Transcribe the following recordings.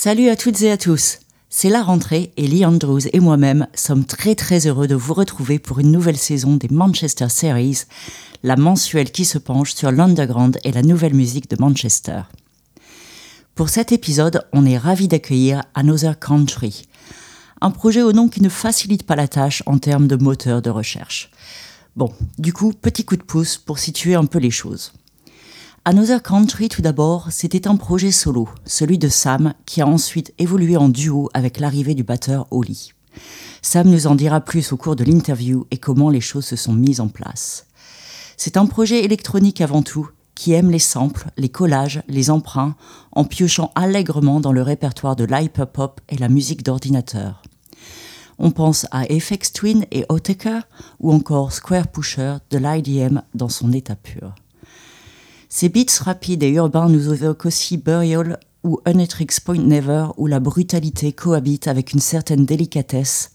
Salut à toutes et à tous. C'est la rentrée et Lee Andrews et moi-même sommes très très heureux de vous retrouver pour une nouvelle saison des Manchester Series, la mensuelle qui se penche sur l'underground et la nouvelle musique de Manchester. Pour cet épisode, on est ravi d'accueillir Another Country, un projet au nom qui ne facilite pas la tâche en termes de moteur de recherche. Bon, du coup, petit coup de pouce pour situer un peu les choses. Another Country, tout d'abord, c'était un projet solo, celui de Sam, qui a ensuite évolué en duo avec l'arrivée du batteur Oli. Sam nous en dira plus au cours de l'interview et comment les choses se sont mises en place. C'est un projet électronique avant tout, qui aime les samples, les collages, les emprunts, en piochant allègrement dans le répertoire de l'hyperpop et la musique d'ordinateur. On pense à FX Twin et Otaker, ou encore Square Pusher de l'IDM dans son état pur. Ces beats rapides et urbains nous évoquent aussi Burial ou Unetrix Point Never où la brutalité cohabite avec une certaine délicatesse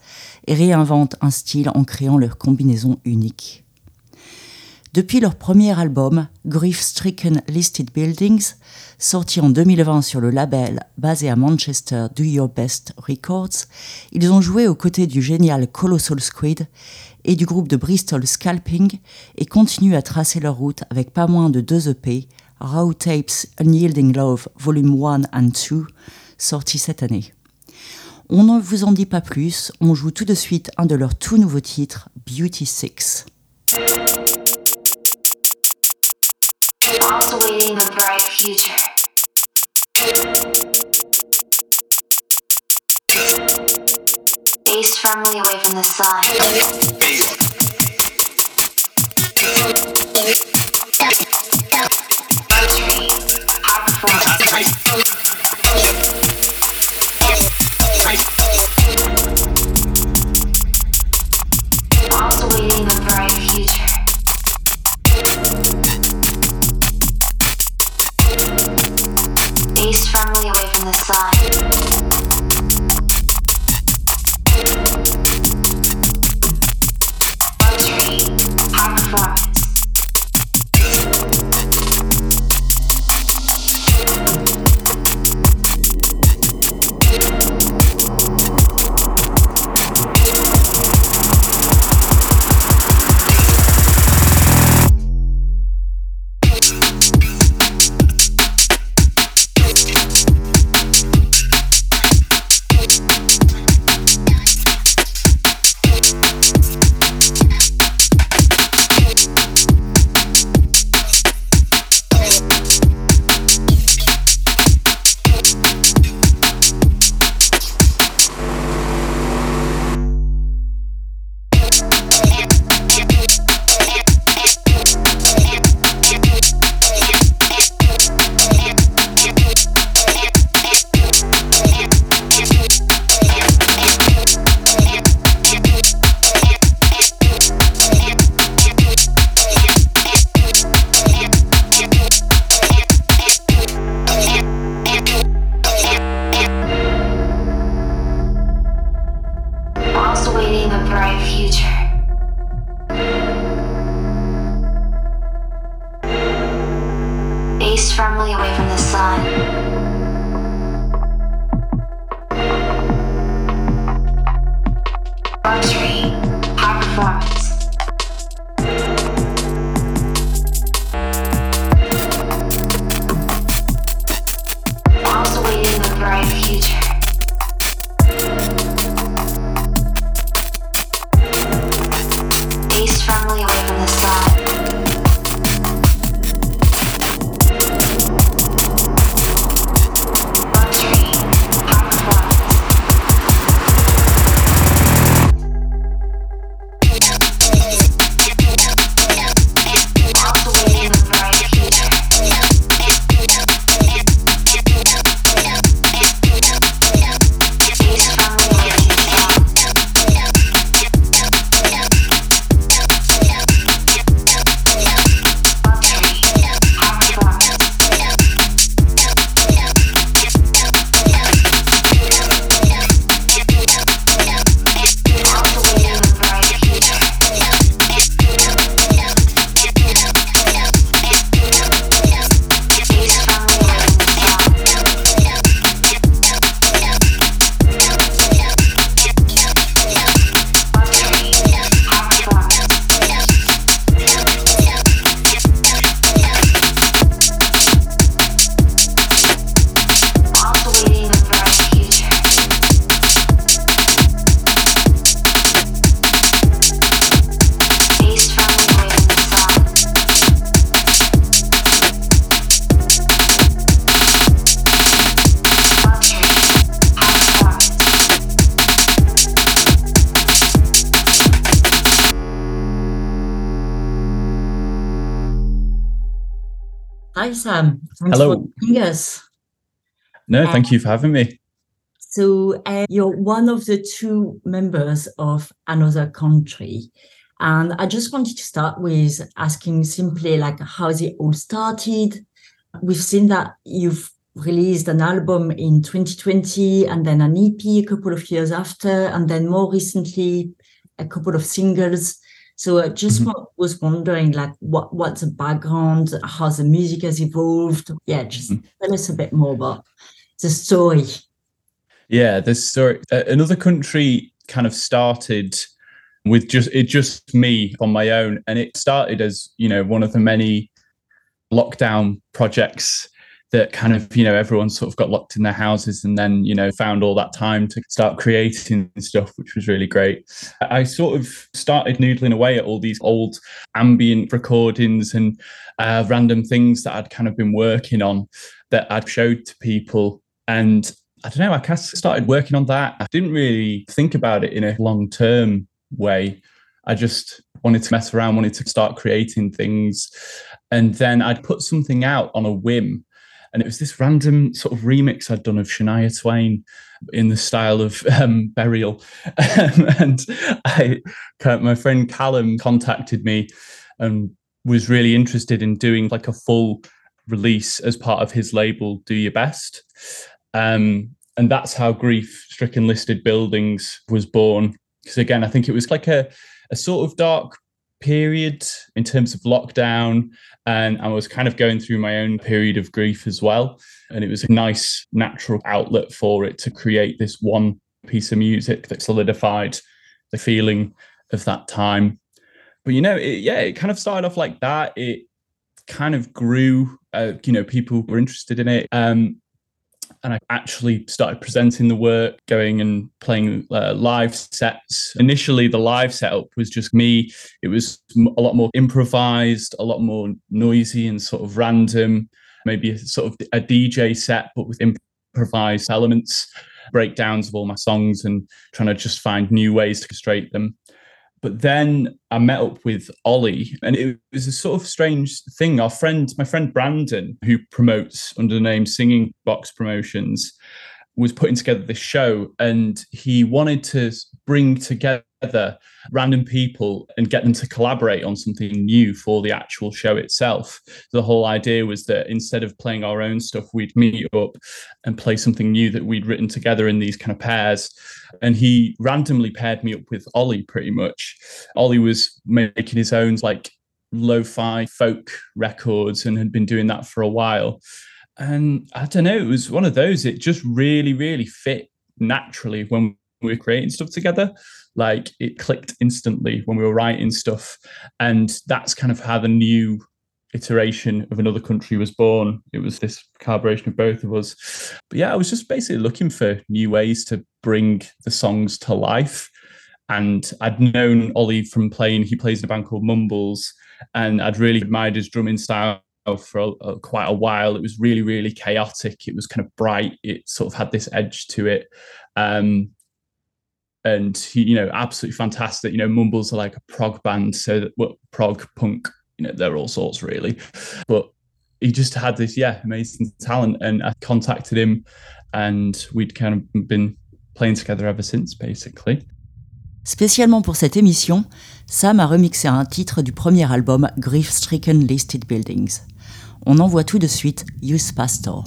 et réinvente un style en créant leur combinaison unique. Depuis leur premier album, Grief Stricken Listed Buildings, sorti en 2020 sur le label basé à Manchester Do Your Best Records, ils ont joué aux côtés du génial Colossal Squid et du groupe de Bristol Scalping et continuent à tracer leur route avec pas moins de deux EP, Raw Tapes Unyielding Love Volume 1 and 2, sortis cette année. On ne vous en dit pas plus, on joue tout de suite un de leurs tout nouveaux titres, Beauty 6. Face firmly away from the bright future. Face firmly away from the sun. Hi, Sam. Thanks Hello. Yes. No, thank you for having me. So, uh, you're one of the two members of Another Country. And I just wanted to start with asking simply, like, how it all started. We've seen that you've released an album in 2020 and then an EP a couple of years after, and then more recently, a couple of singles. So I just mm-hmm. was wondering, like, what what's the background, how the music has evolved? Yeah, just mm-hmm. tell us a bit more about the story. Yeah, the story. Uh, another country kind of started with just it just me on my own, and it started as you know one of the many lockdown projects that kind of you know everyone sort of got locked in their houses and then you know found all that time to start creating stuff which was really great. I sort of started noodling away at all these old ambient recordings and uh, random things that i'd kind of been working on that i'd showed to people. And i don't know i kind of started working on that. I didn't really think about it in a long term way. I just wanted to mess around wanted to start creating things. And then I'd put something out on a whim and it was this random sort of remix I'd done of Shania Twain in the style of um, Burial. and I, my friend Callum contacted me and was really interested in doing like a full release as part of his label, Do Your Best. Um, and that's how Grief Stricken Listed Buildings was born. Because again, I think it was like a, a sort of dark period in terms of lockdown and I was kind of going through my own period of grief as well. And it was a nice natural outlet for it to create this one piece of music that solidified the feeling of that time. But you know, it, yeah, it kind of started off like that. It kind of grew. Uh, you know, people were interested in it. Um, and I actually started presenting the work, going and playing uh, live sets. Initially, the live setup was just me. It was a lot more improvised, a lot more noisy and sort of random. Maybe a sort of a DJ set, but with improvised elements, breakdowns of all my songs, and trying to just find new ways to orchestrate them. But then I met up with Ollie, and it was a sort of strange thing. Our friend, my friend Brandon, who promotes under the name Singing Box Promotions, was putting together this show, and he wanted to bring together random people and get them to collaborate on something new for the actual show itself. The whole idea was that instead of playing our own stuff, we'd meet up and play something new that we'd written together in these kind of pairs. And he randomly paired me up with Ollie pretty much. Ollie was making his own like lo-fi folk records and had been doing that for a while. And I don't know, it was one of those, it just really, really fit naturally when we were creating stuff together. Like it clicked instantly when we were writing stuff. And that's kind of how the new iteration of another country was born. It was this collaboration of both of us. But yeah i was just basically looking for new ways to bring the songs to life. And i'd known ollie from playing he plays in a band called mumbles. And i'd really admired his drumming style for a, a, quite a while it was really really chaotic it was kind of bright it sort of had this edge to it um, and he, you know, absolutely fantastic. You know, Mumbles are like a prog band, so that well, prog punk, you know, they're all sorts really. But he just had this, yeah, amazing talent, and I contacted him, and we'd kind of been playing together ever since, basically. Spécialement pour cette émission, Sam a remixé un titre du premier album Grief Stricken Listed Buildings. On envoie tout de suite Youth Pastor.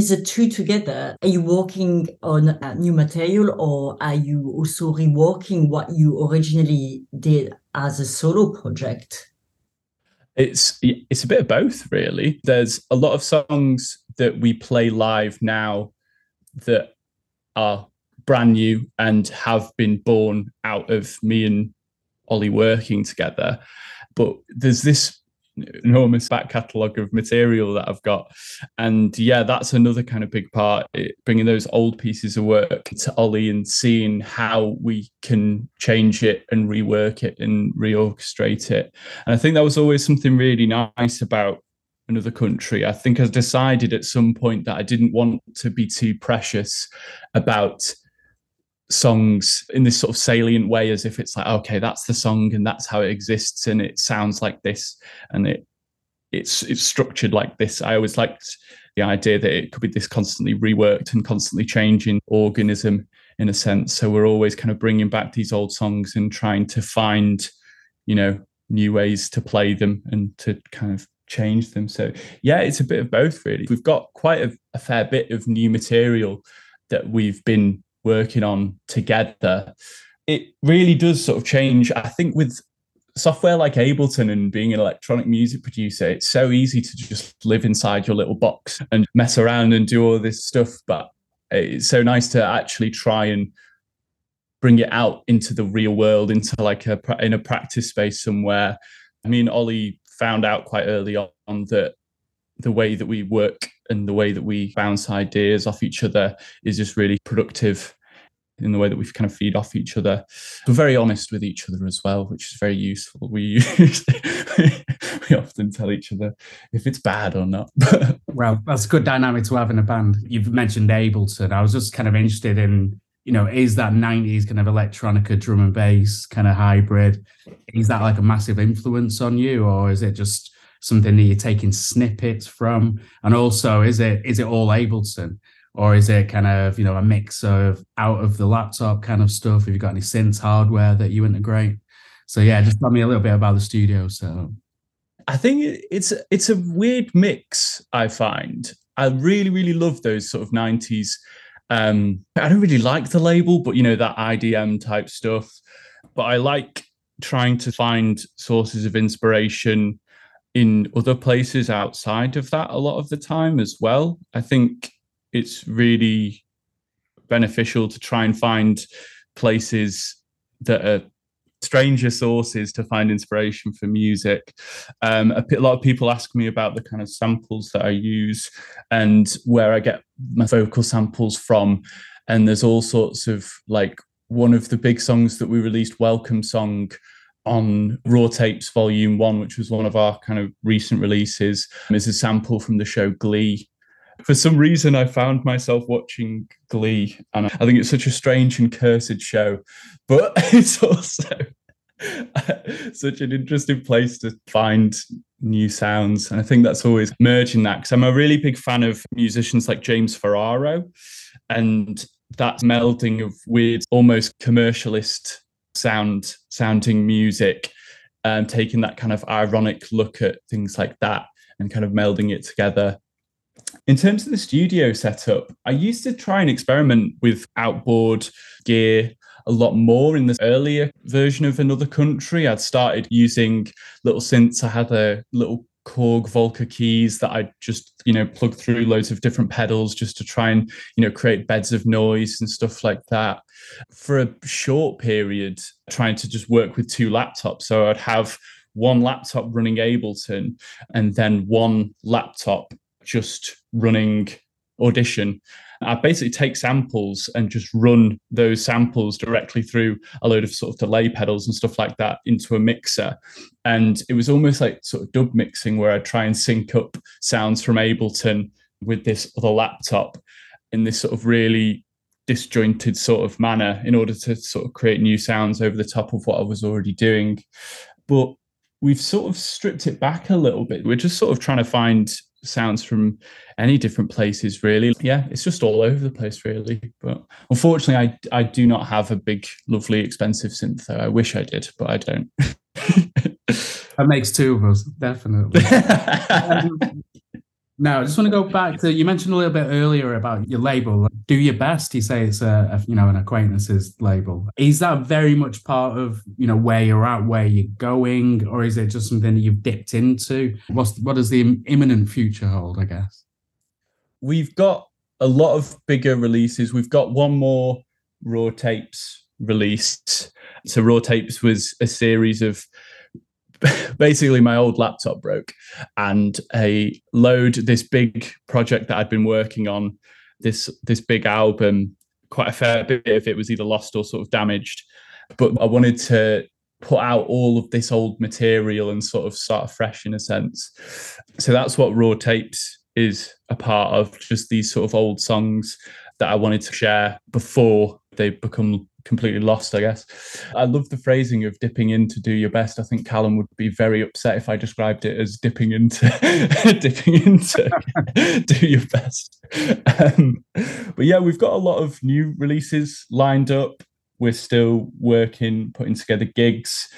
When is the two together? Are you working on new material or are you also reworking what you originally did as a solo project? It's it's a bit of both, really. There's a lot of songs that we play live now that are brand new and have been born out of me and Ollie working together. But there's this enormous back catalogue of material that I've got. And yeah, that's another kind of big part, it, bringing those old pieces of work to Ollie and seeing how we can change it and rework it and reorchestrate it. And I think that was always something really nice about another country. I think I decided at some point that I didn't want to be too precious about songs in this sort of salient way as if it's like okay that's the song and that's how it exists and it sounds like this and it it's it's structured like this. I always liked the idea that it could be this constantly reworked and constantly changing organism in a sense. So we're always kind of bringing back these old songs and trying to find you know new ways to play them and to kind of change them. So yeah it's a bit of both really. We've got quite a, a fair bit of new material that we've been working on together, it really does sort of change. I think with software like Ableton and being an electronic music producer, it's so easy to just live inside your little box and mess around and do all this stuff. But it's so nice to actually try and bring it out into the real world, into like a in a practice space somewhere. I mean, Ollie found out quite early on that the way that we work and the way that we bounce ideas off each other is just really productive in the way that we kind of feed off each other. We're very honest with each other as well, which is very useful. We use, we often tell each other if it's bad or not. well, that's a good dynamic to have in a band. You've mentioned Ableton. I was just kind of interested in, you know, is that 90s kind of electronica drum and bass kind of hybrid? Is that like a massive influence on you, or is it just something that you're taking snippets from? And also, is it is it all Ableton? Or is it kind of, you know, a mix of out of the laptop kind of stuff? Have you got any synth hardware that you integrate? So yeah, just tell me a little bit about the studio. So I think it's it's a weird mix, I find. I really, really love those sort of 90s. Um, I don't really like the label, but you know, that IDM type stuff. But I like trying to find sources of inspiration in other places outside of that a lot of the time as well. I think it's really beneficial to try and find places that are stranger sources to find inspiration for music. Um, a, a, lot of people ask me about the kind of samples that I use and where I get my vocal samples from. And there's all sorts of like one of the big songs that we released, Welcome Song, on Raw Tapes Volume One, which was one of our kind of recent releases, is a sample from the show Glee. For some reason, I found myself watching Glee, and I think it's such a strange and cursed show, but it's also such an interesting place to find new sounds. And I think that's always merging that because I'm a really big fan of musicians like James Ferraro, and that melding of weird, almost commercialist sound sounding music um, taking that kind of ironic look at things like that and kind of melding it together. In terms of the studio setup i used to try and experiment with outboard gear a lot more in the earlier version of another country. I'd started using little synths. I had a little Korg Volca keys that I just, you know, plug through loads of different pedals just to try and, you know, create beds of noise and stuff like that. For a short period, trying to just work with two laptops. So I'd have one laptop running Ableton and then one laptop just running Audition. I basically take samples and just run those samples directly through a load of sort of delay pedals and stuff like that into a mixer. And it was almost like sort of dub mixing where I try and sync up sounds from Ableton with this other laptop in this sort of really disjointed sort of manner in order to sort of create new sounds over the top of what I was already doing. But we've sort of stripped it back a little bit. We're just sort of trying to find sounds from any different places really. Yeah it's just all over the place really. But unfortunately i i do not have a big lovely expensive synth though. I wish i did but i don't. That makes two of us definitely. Um, Now, I just want to go back to you mentioned a little bit earlier about your label. Do your best. You say it's a, a, you know an acquaintances label. Is that very much part of you know where you're at, where you're going, or is it just something that you've dipped into? What's what does the imminent future hold? I guess we've got a lot of bigger releases. We've got one more raw tapes released. So raw tapes was a series of basically my old laptop broke and a load this big project that I'd been working on this this big album quite a fair bit of it was either lost or sort of damaged. But I wanted to put out all of this old material and sort of start fresh in a sense. So that's what raw tapes is a part of just these sort of old songs that I wanted to share before they become completely lost, I guess. I love the phrasing of dipping in to do your best. I think Callum would be very upset if I described it as dipping into dipping into do your best. Um, but yeah, we've got a lot of new releases lined up. We're still working, putting together gigs.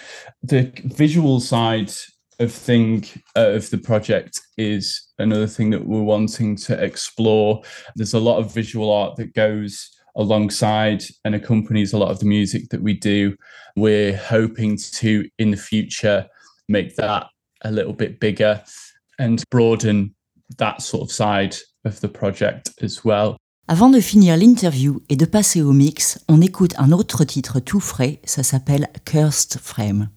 The visual side of thing uh, of the project is another thing that we're wanting to explore. There's a lot of visual art that goes alongside and accompanies a lot of the music that we do. We're hoping to, in the future, make that a little bit bigger and broaden that sort of side of the project as well. Avant de finir l'interview et de passer au mix, on écoute un autre titre tout frais, ça s'appelle Cursed Frame.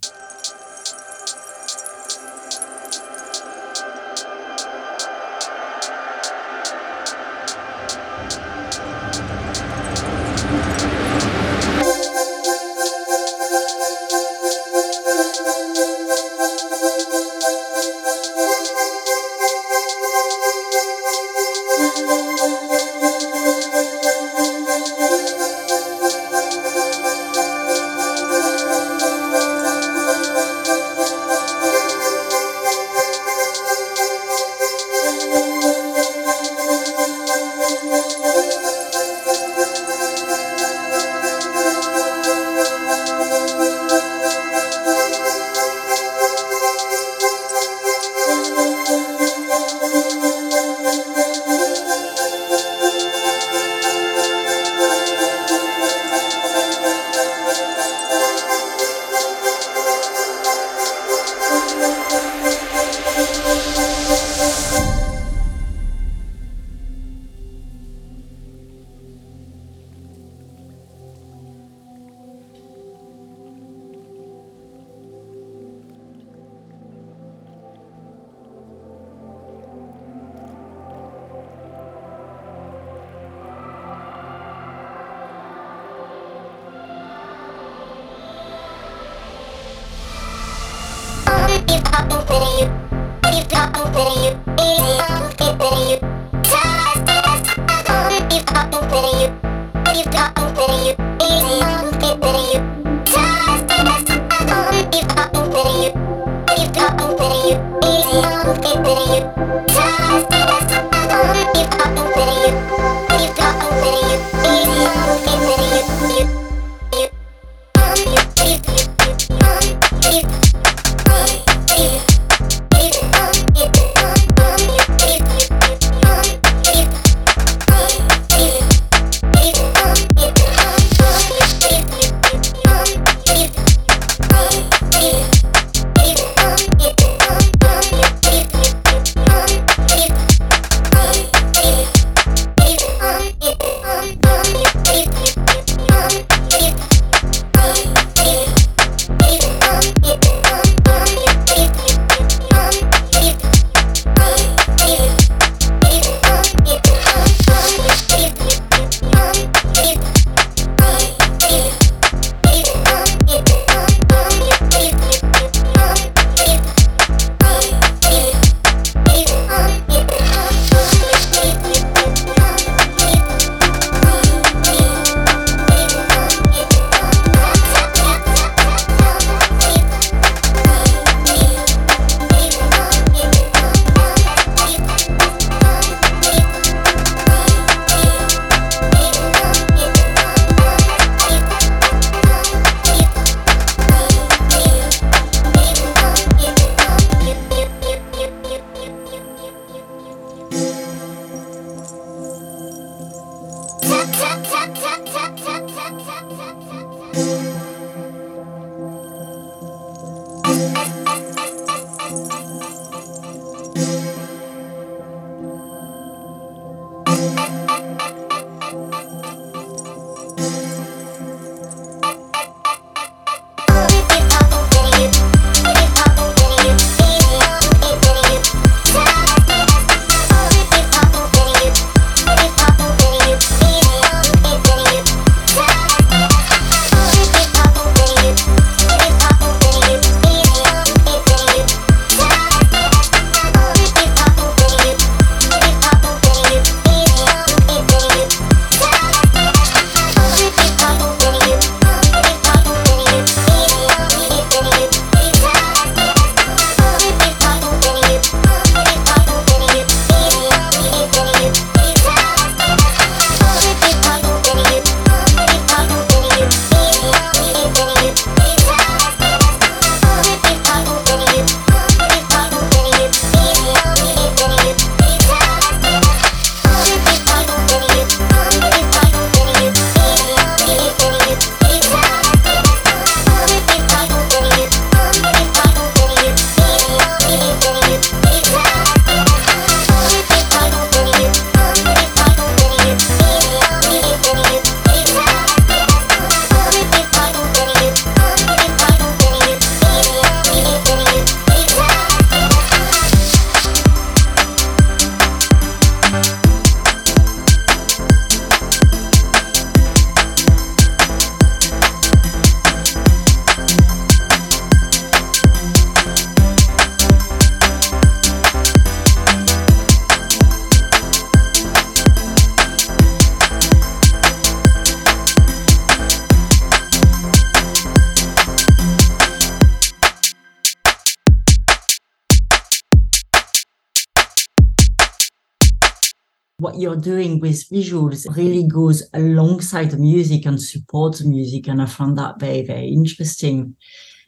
What you're doing with visuals really goes alongside the music and supports the music. And I found that very, very interesting.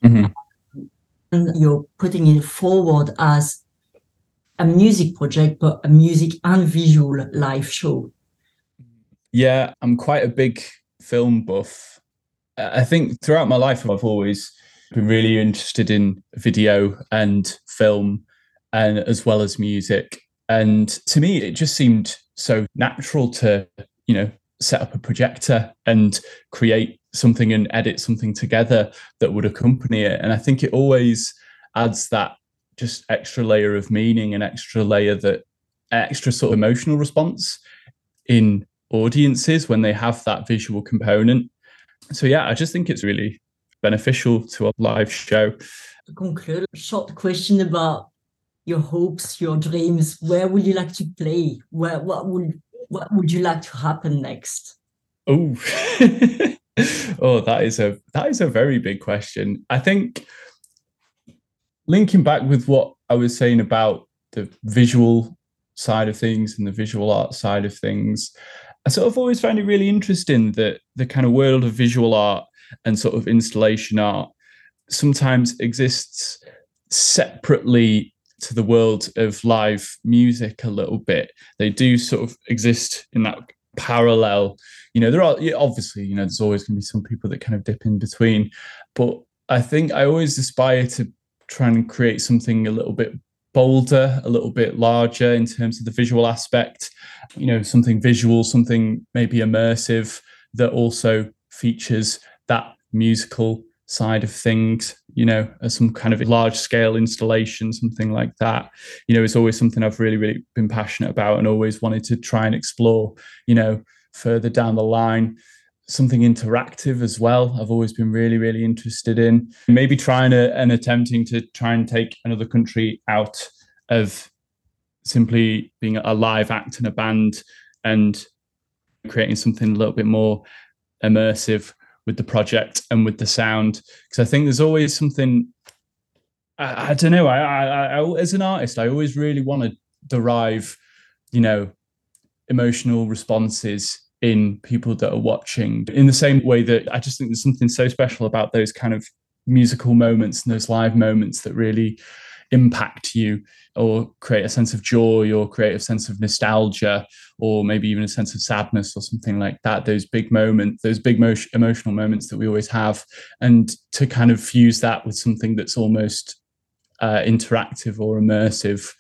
Mm-hmm. And you're putting it forward as a music project, but a music and visual live show. Yeah, I'm quite a big film buff. I think throughout my life, I've always been really interested in video and film and as well as music and to me, it just seemed so natural to, you know, set up a projector and create something and edit something together that would accompany it. And I think it always adds that just extra layer of meaning and extra layer that extra sort of emotional response in audiences when they have that visual component. So yeah, I just think it's really beneficial to a live show. Conclude, short question about your hopes, your dreams? Where would you like to play? Where what would what would you like to happen next? Oh, oh, that is a that is a very big question. I think linking back with what I was saying about the visual side of things and the visual art side of things, I sort of always find it really interesting that the kind of world of visual art and sort of installation art sometimes exists separately to the world of live music a little bit. They do sort of exist in that parallel. You know, there are obviously, you know, there's always going to be some people that kind of dip in between, but I think I always aspire to try and create something a little bit bolder, a little bit larger in terms of the visual aspect. You know, something visual, something maybe immersive that also features that musical side of things you know as some kind of large scale installation something like that. You know it's always something i've really really been passionate about and always wanted to try and explore you know further down the line. Something interactive as well i've always been really really interested in. Maybe trying to, and attempting to try and take another country out of simply being a live act in a band and creating something a little bit more immersive with the project and with the sound because I think there's always something. I, I don't know. I, I, I, as an artist, I always really want to derive, you know, emotional responses in people that are watching. In the same way that I just think there's something so special about those kind of musical moments and those live moments that really impact you or create a sense of joy or create a sense of nostalgia or maybe even a sense of sadness or something like that those big moments those big mo- emotional moments that we always have. And to kind of fuse that with something that's almost uh, interactive or immersive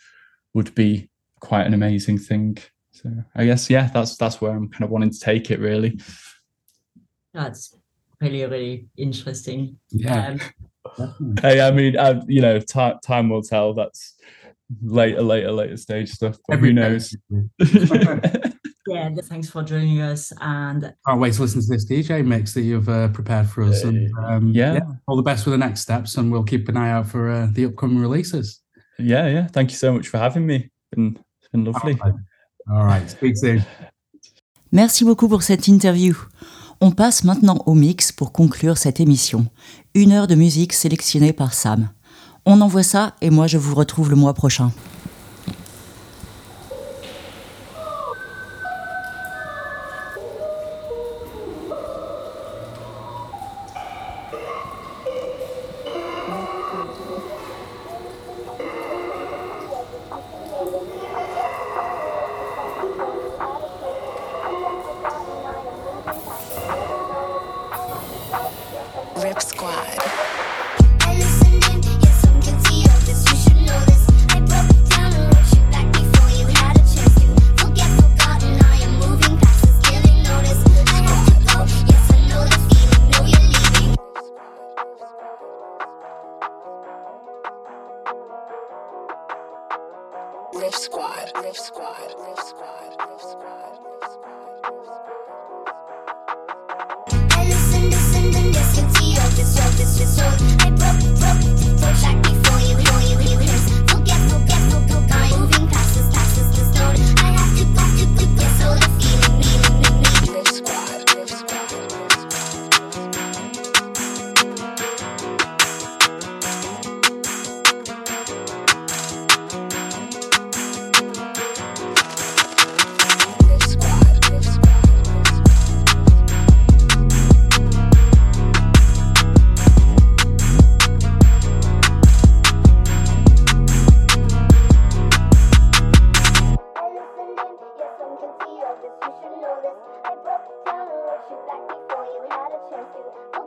would be quite an amazing thing. So i guess yeah that's that's where i'm kind of wanting to take it really. That's really really interesting. Yeah. um, hey, I mean, I, you know, time time will tell. That's later, later, later stage stuff. But Every who knows? yeah thanks for joining us and Can't wait to listen to this DJ mix that you've uh, prepared for us. And um, yeah. all the best with the next steps, and we'll keep an eye out for uh, the upcoming releases. yeah, yeah. Thank you so much for having me. It's been, it's been lovely. All right, speak soon. Merci beaucoup pour cette interview. On passe maintenant au mix pour conclure cette émission. Une heure de musique sélectionnée par Sam. On envoie ça et moi je vous retrouve le mois prochain. notice. I broke down and let you back before you had a chance to.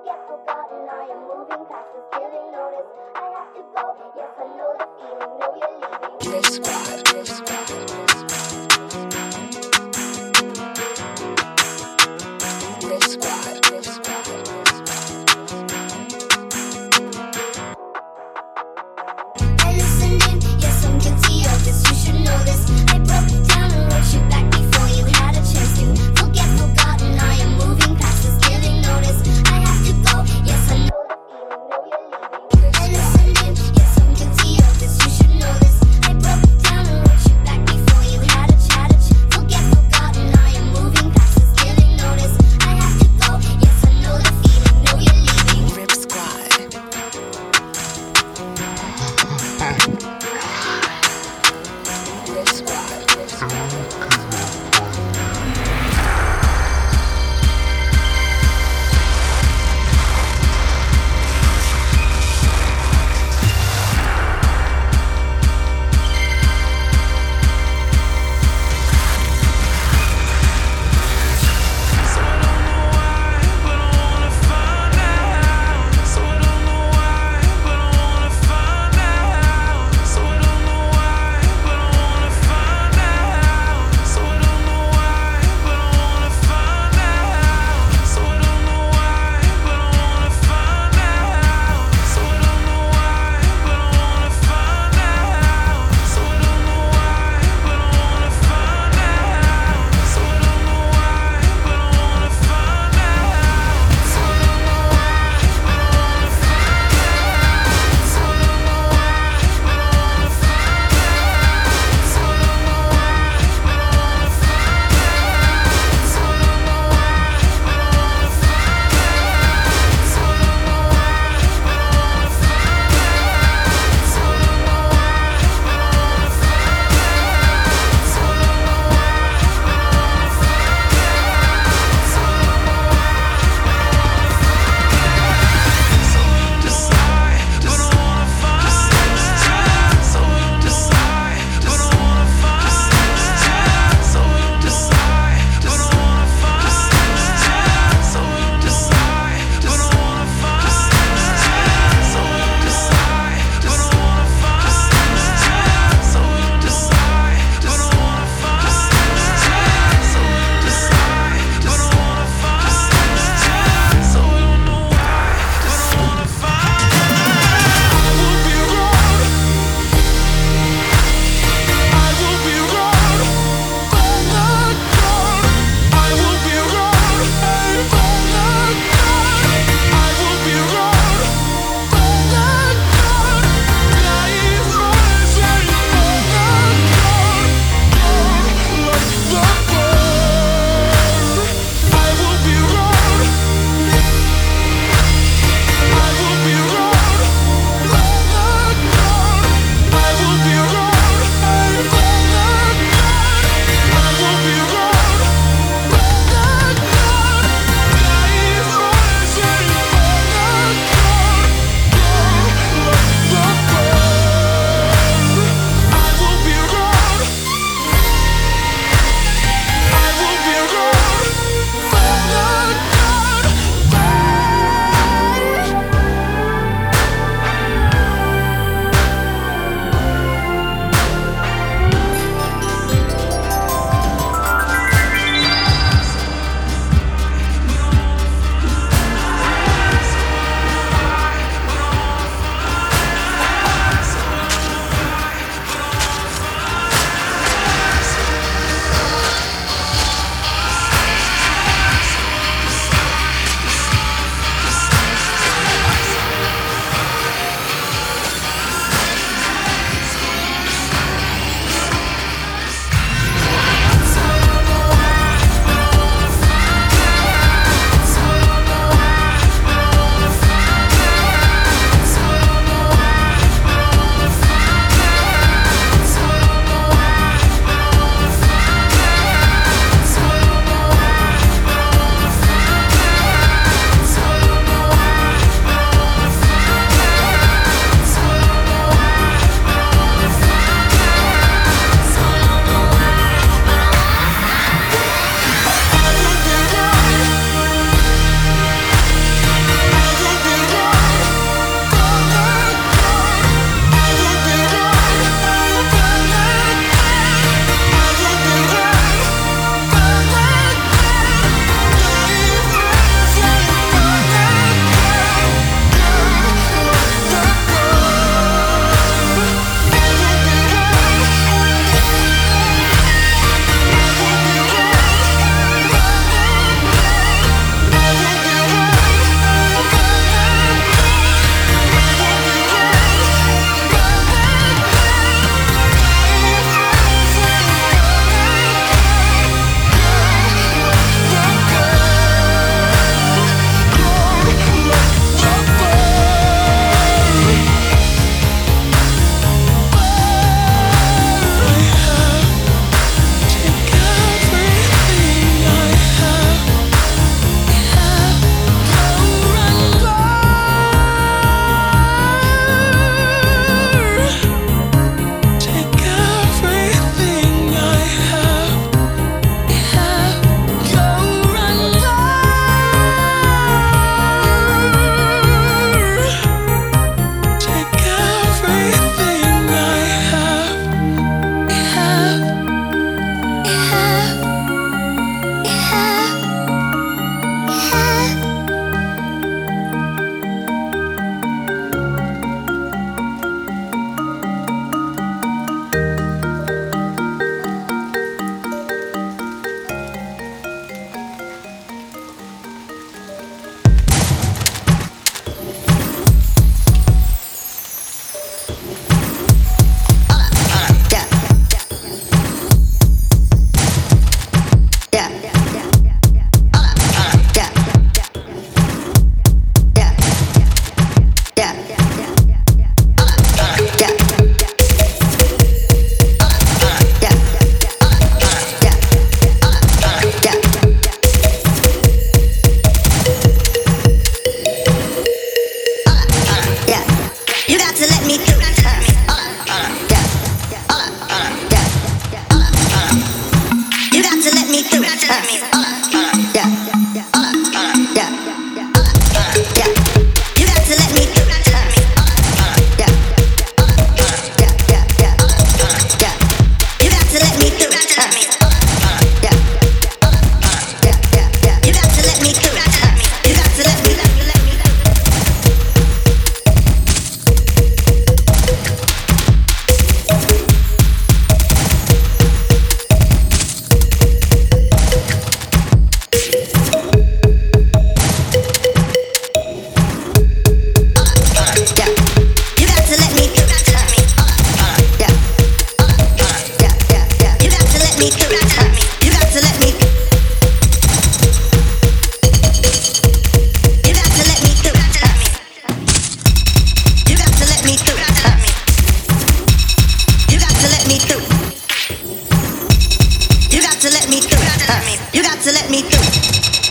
You got to let me through.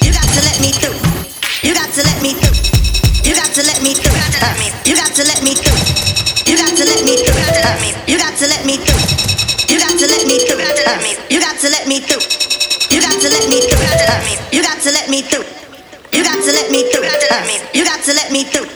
You got to let me through. You got to let me through. You got to let me through. You got to let me through. You got to let me through. You got to let me through. You got to let me through. You got to let me through. You got to let me through. You got to let me through. You got to let me through. You got to let me through.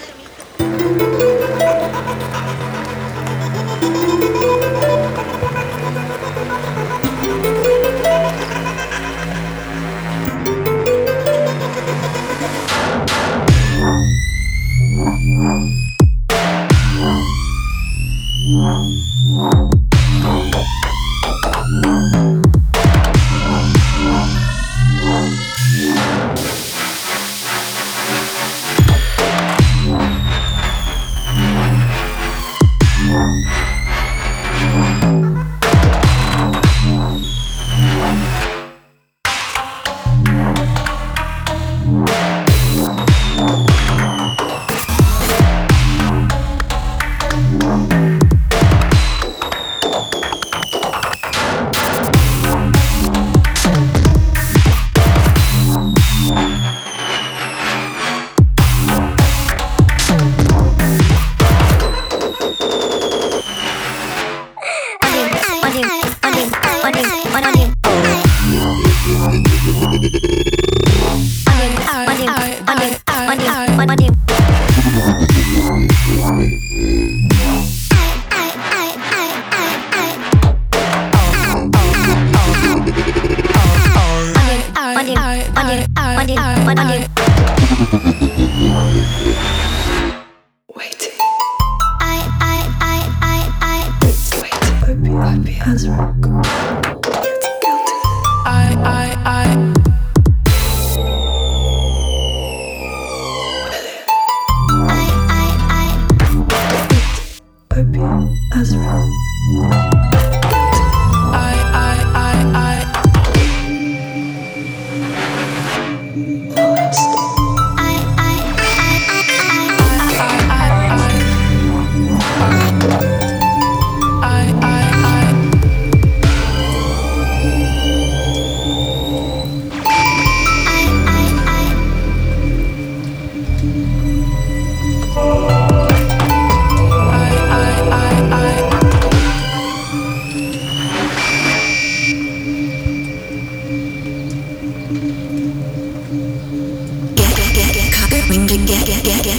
Yeah.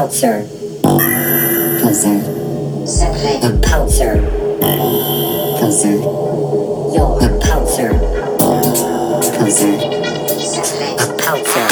Peltzer. Peltzer. Simply a Peltzer. Peltzer. You're a Peltzer. A Peltzer.